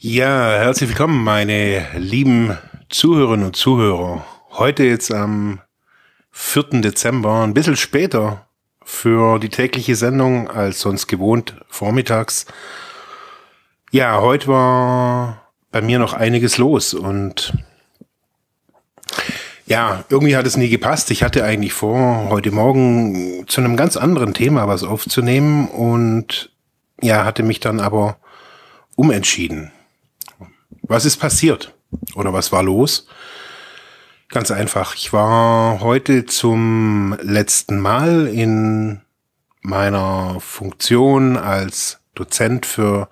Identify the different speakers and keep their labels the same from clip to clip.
Speaker 1: Ja, herzlich willkommen, meine lieben Zuhörerinnen und Zuhörer. Heute jetzt am 4. Dezember, ein bisschen später für die tägliche Sendung als sonst gewohnt vormittags. Ja, heute war bei mir noch einiges los und ja, irgendwie hat es nie gepasst. Ich hatte eigentlich vor, heute Morgen zu einem ganz anderen Thema was aufzunehmen und ja, hatte mich dann aber umentschieden. Was ist passiert? Oder was war los? Ganz einfach. Ich war heute zum letzten Mal in meiner Funktion als Dozent für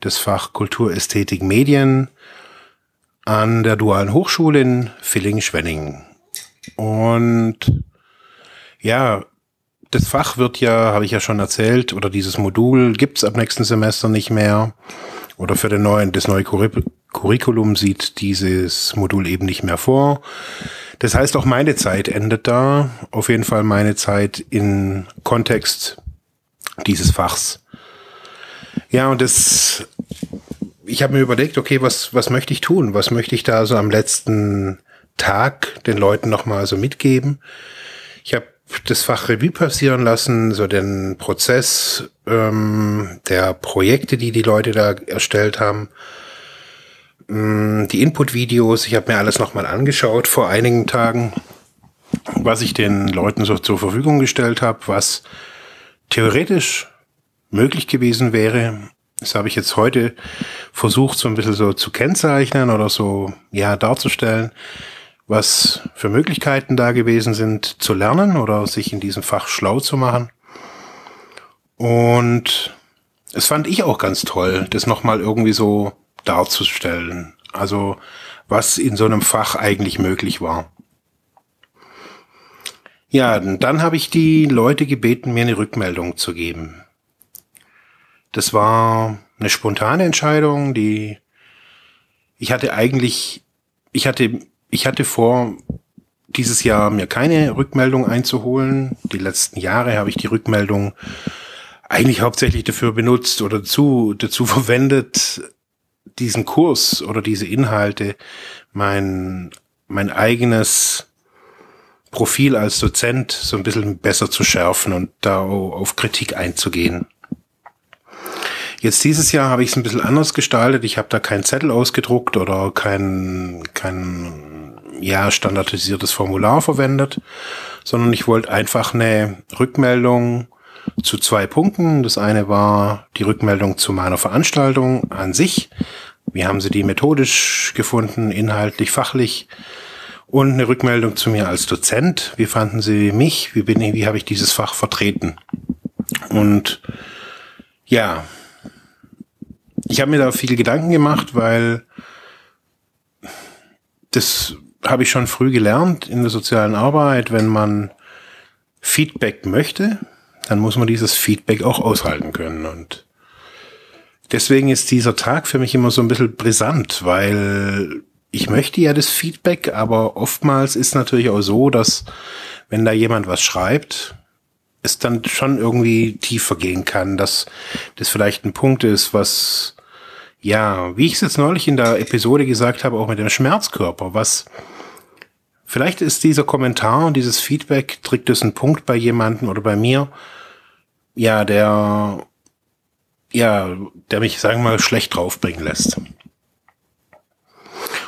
Speaker 1: das Fach Kultur, Ästhetik, Medien an der Dualen Hochschule in Villingen-Schwenningen. Und ja, das Fach wird ja, habe ich ja schon erzählt, oder dieses Modul gibt's ab nächsten Semester nicht mehr. Oder für den neuen, das neue Curriculum sieht dieses Modul eben nicht mehr vor. Das heißt, auch meine Zeit endet da. Auf jeden Fall meine Zeit in Kontext dieses Fachs. Ja, und das, ich habe mir überlegt, okay, was, was möchte ich tun? Was möchte ich da so am letzten Tag den Leuten nochmal so mitgeben? Ich habe das Fach Revue passieren lassen, so den Prozess ähm, der Projekte, die die Leute da erstellt haben die Input-Videos, ich habe mir alles nochmal angeschaut vor einigen Tagen, was ich den Leuten so zur Verfügung gestellt habe, was theoretisch möglich gewesen wäre. Das habe ich jetzt heute versucht, so ein bisschen so zu kennzeichnen oder so, ja, darzustellen, was für Möglichkeiten da gewesen sind, zu lernen oder sich in diesem Fach schlau zu machen. Und es fand ich auch ganz toll, das nochmal irgendwie so darzustellen. Also was in so einem Fach eigentlich möglich war. Ja, dann habe ich die Leute gebeten, mir eine Rückmeldung zu geben. Das war eine spontane Entscheidung, die ich hatte eigentlich, ich hatte, ich hatte vor, dieses Jahr mir keine Rückmeldung einzuholen. Die letzten Jahre habe ich die Rückmeldung eigentlich hauptsächlich dafür benutzt oder dazu, dazu verwendet, diesen Kurs oder diese Inhalte mein, mein eigenes Profil als Dozent so ein bisschen besser zu schärfen und da auf Kritik einzugehen. Jetzt dieses Jahr habe ich es ein bisschen anders gestaltet. Ich habe da keinen Zettel ausgedruckt oder kein, kein ja, standardisiertes Formular verwendet, sondern ich wollte einfach eine Rückmeldung zu zwei Punkten. Das eine war die Rückmeldung zu meiner Veranstaltung an sich. Wie haben Sie die methodisch gefunden, inhaltlich, fachlich? Und eine Rückmeldung zu mir als Dozent. Wie fanden Sie mich? Wie bin ich, wie habe ich dieses Fach vertreten? Und ja, ich habe mir da viele Gedanken gemacht, weil das habe ich schon früh gelernt in der sozialen Arbeit, wenn man Feedback möchte, dann muss man dieses Feedback auch aushalten können. Und deswegen ist dieser Tag für mich immer so ein bisschen brisant, weil ich möchte ja das Feedback, aber oftmals ist natürlich auch so, dass wenn da jemand was schreibt, es dann schon irgendwie tiefer gehen kann, dass das vielleicht ein Punkt ist, was, ja, wie ich es jetzt neulich in der Episode gesagt habe, auch mit dem Schmerzkörper, was Vielleicht ist dieser Kommentar und dieses Feedback, trägt es einen Punkt bei jemanden oder bei mir, ja, der, ja, der mich, sagen wir mal, schlecht draufbringen lässt.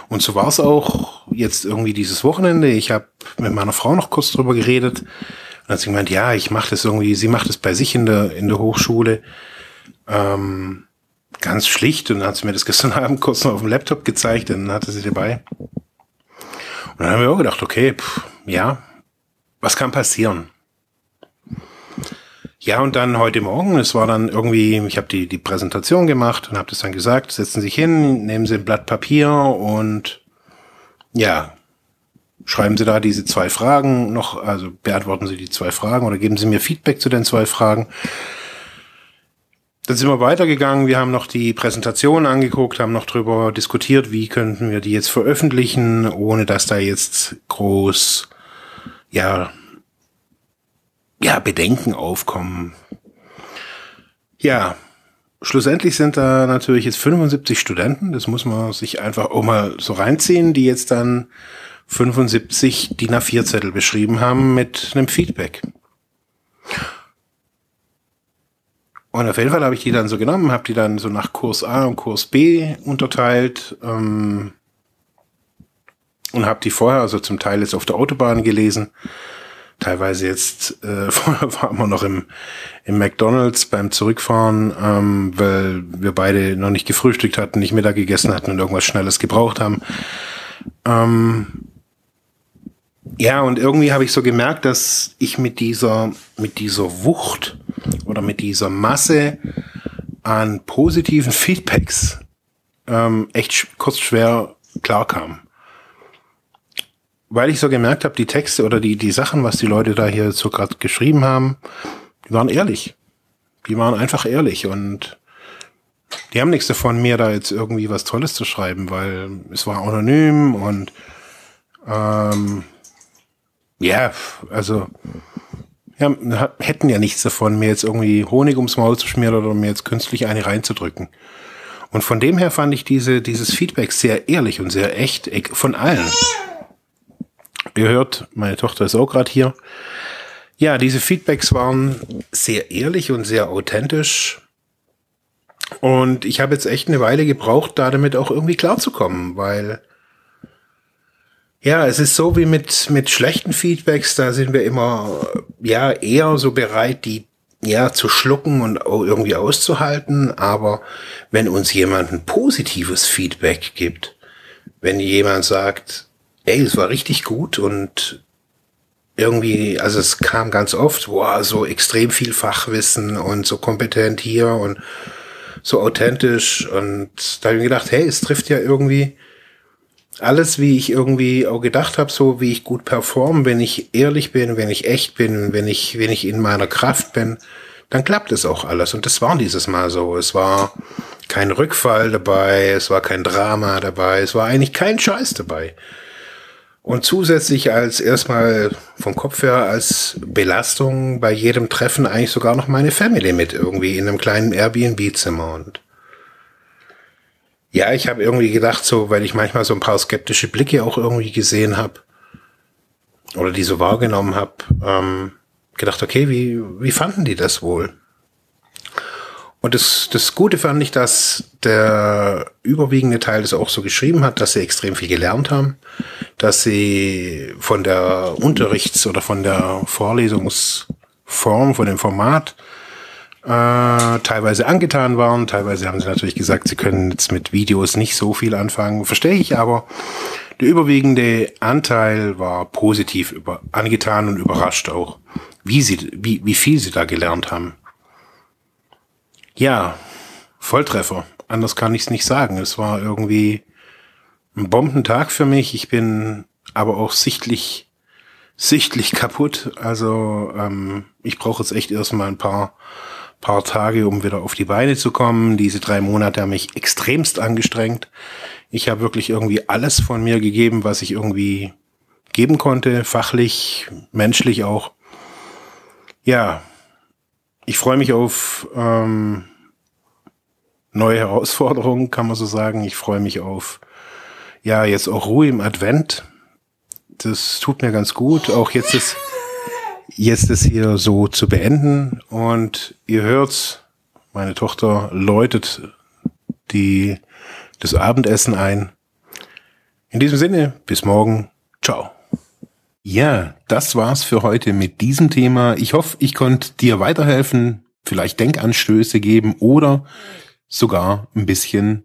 Speaker 1: Und so war es auch jetzt irgendwie dieses Wochenende. Ich habe mit meiner Frau noch kurz drüber geredet. Und hat sie gemeint, ja, ich mache das irgendwie, sie macht es bei sich in der, in der Hochschule. Ähm, ganz schlicht. Und dann hat sie mir das gestern Abend kurz noch auf dem Laptop gezeigt, dann hatte sie dabei. Und dann haben wir auch gedacht, okay, pff, ja, was kann passieren? Ja, und dann heute Morgen, es war dann irgendwie, ich habe die, die Präsentation gemacht und habe das dann gesagt, setzen Sie sich hin, nehmen Sie ein Blatt Papier und ja, schreiben Sie da diese zwei Fragen noch, also beantworten Sie die zwei Fragen oder geben Sie mir Feedback zu den zwei Fragen. Dann sind wir weitergegangen, wir haben noch die Präsentation angeguckt, haben noch drüber diskutiert, wie könnten wir die jetzt veröffentlichen, ohne dass da jetzt groß, ja, ja, Bedenken aufkommen. Ja, schlussendlich sind da natürlich jetzt 75 Studenten, das muss man sich einfach auch mal so reinziehen, die jetzt dann 75 DIN A4-Zettel beschrieben haben mit einem Feedback. Und auf jeden Fall habe ich die dann so genommen, habe die dann so nach Kurs A und Kurs B unterteilt ähm, und habe die vorher, also zum Teil jetzt auf der Autobahn gelesen, teilweise jetzt, äh, vorher waren wir noch im, im McDonalds beim Zurückfahren, ähm, weil wir beide noch nicht gefrühstückt hatten, nicht Mittag gegessen hatten und irgendwas Schnelles gebraucht haben. Ähm, ja, und irgendwie habe ich so gemerkt, dass ich mit dieser, mit dieser Wucht oder mit dieser Masse an positiven Feedbacks ähm, echt kurz schwer klarkam weil ich so gemerkt habe, die Texte oder die, die Sachen, was die Leute da hier so gerade geschrieben haben, die waren ehrlich. Die waren einfach ehrlich und die haben nichts davon, mir da jetzt irgendwie was Tolles zu schreiben, weil es war anonym und ähm, ja, also ja, hätten ja nichts davon, mir jetzt irgendwie Honig ums Maul zu schmieren oder mir jetzt künstlich eine reinzudrücken. Und von dem her fand ich diese, dieses Feedback sehr ehrlich und sehr echt von allen. Ihr hört, meine Tochter ist auch gerade hier. Ja, diese Feedbacks waren sehr ehrlich und sehr authentisch. Und ich habe jetzt echt eine Weile gebraucht, da damit auch irgendwie klarzukommen, weil ja, es ist so wie mit, mit schlechten Feedbacks, da sind wir immer ja eher so bereit, die ja zu schlucken und irgendwie auszuhalten. Aber wenn uns jemand ein positives Feedback gibt, wenn jemand sagt, ey, es war richtig gut und irgendwie, also es kam ganz oft, wow, so extrem viel Fachwissen und so kompetent hier und so authentisch und da habe ich mir gedacht, hey, es trifft ja irgendwie alles, wie ich irgendwie auch gedacht habe, so wie ich gut performe, wenn ich ehrlich bin, wenn ich echt bin, wenn ich, wenn ich in meiner Kraft bin, dann klappt es auch alles. Und das war dieses Mal so. Es war kein Rückfall dabei, es war kein Drama dabei, es war eigentlich kein Scheiß dabei. Und zusätzlich als erstmal vom Kopf her als Belastung bei jedem Treffen eigentlich sogar noch meine Family mit irgendwie in einem kleinen Airbnb-Zimmer und ja, ich habe irgendwie gedacht, so, weil ich manchmal so ein paar skeptische Blicke auch irgendwie gesehen habe oder die so wahrgenommen habe, ähm, gedacht, okay, wie, wie fanden die das wohl? Und das, das Gute fand ich, dass der überwiegende Teil das auch so geschrieben hat, dass sie extrem viel gelernt haben, dass sie von der Unterrichts- oder von der Vorlesungsform, von dem Format äh, teilweise angetan waren. Teilweise haben sie natürlich gesagt, sie können jetzt mit Videos nicht so viel anfangen. Verstehe ich aber. Der überwiegende Anteil war positiv über, angetan und überrascht auch, wie sie, wie, wie viel sie da gelernt haben. Ja, Volltreffer. Anders kann ich es nicht sagen. Es war irgendwie ein Bombentag für mich. Ich bin aber auch sichtlich, sichtlich kaputt. Also ähm, ich brauche jetzt echt erstmal ein paar, paar Tage, um wieder auf die Beine zu kommen. Diese drei Monate haben mich extremst angestrengt. Ich habe wirklich irgendwie alles von mir gegeben, was ich irgendwie geben konnte, fachlich, menschlich auch. Ja, ich freue mich auf ähm, neue Herausforderungen, kann man so sagen. Ich freue mich auf, ja, jetzt auch Ruhe im Advent. Das tut mir ganz gut. Auch jetzt ist, jetzt ist hier so zu beenden. Und ihr hört's, meine Tochter läutet die, das Abendessen ein. In diesem Sinne, bis morgen. Ciao. Ja, das war's für heute mit diesem Thema. Ich hoffe, ich konnte dir weiterhelfen, vielleicht Denkanstöße geben oder sogar ein bisschen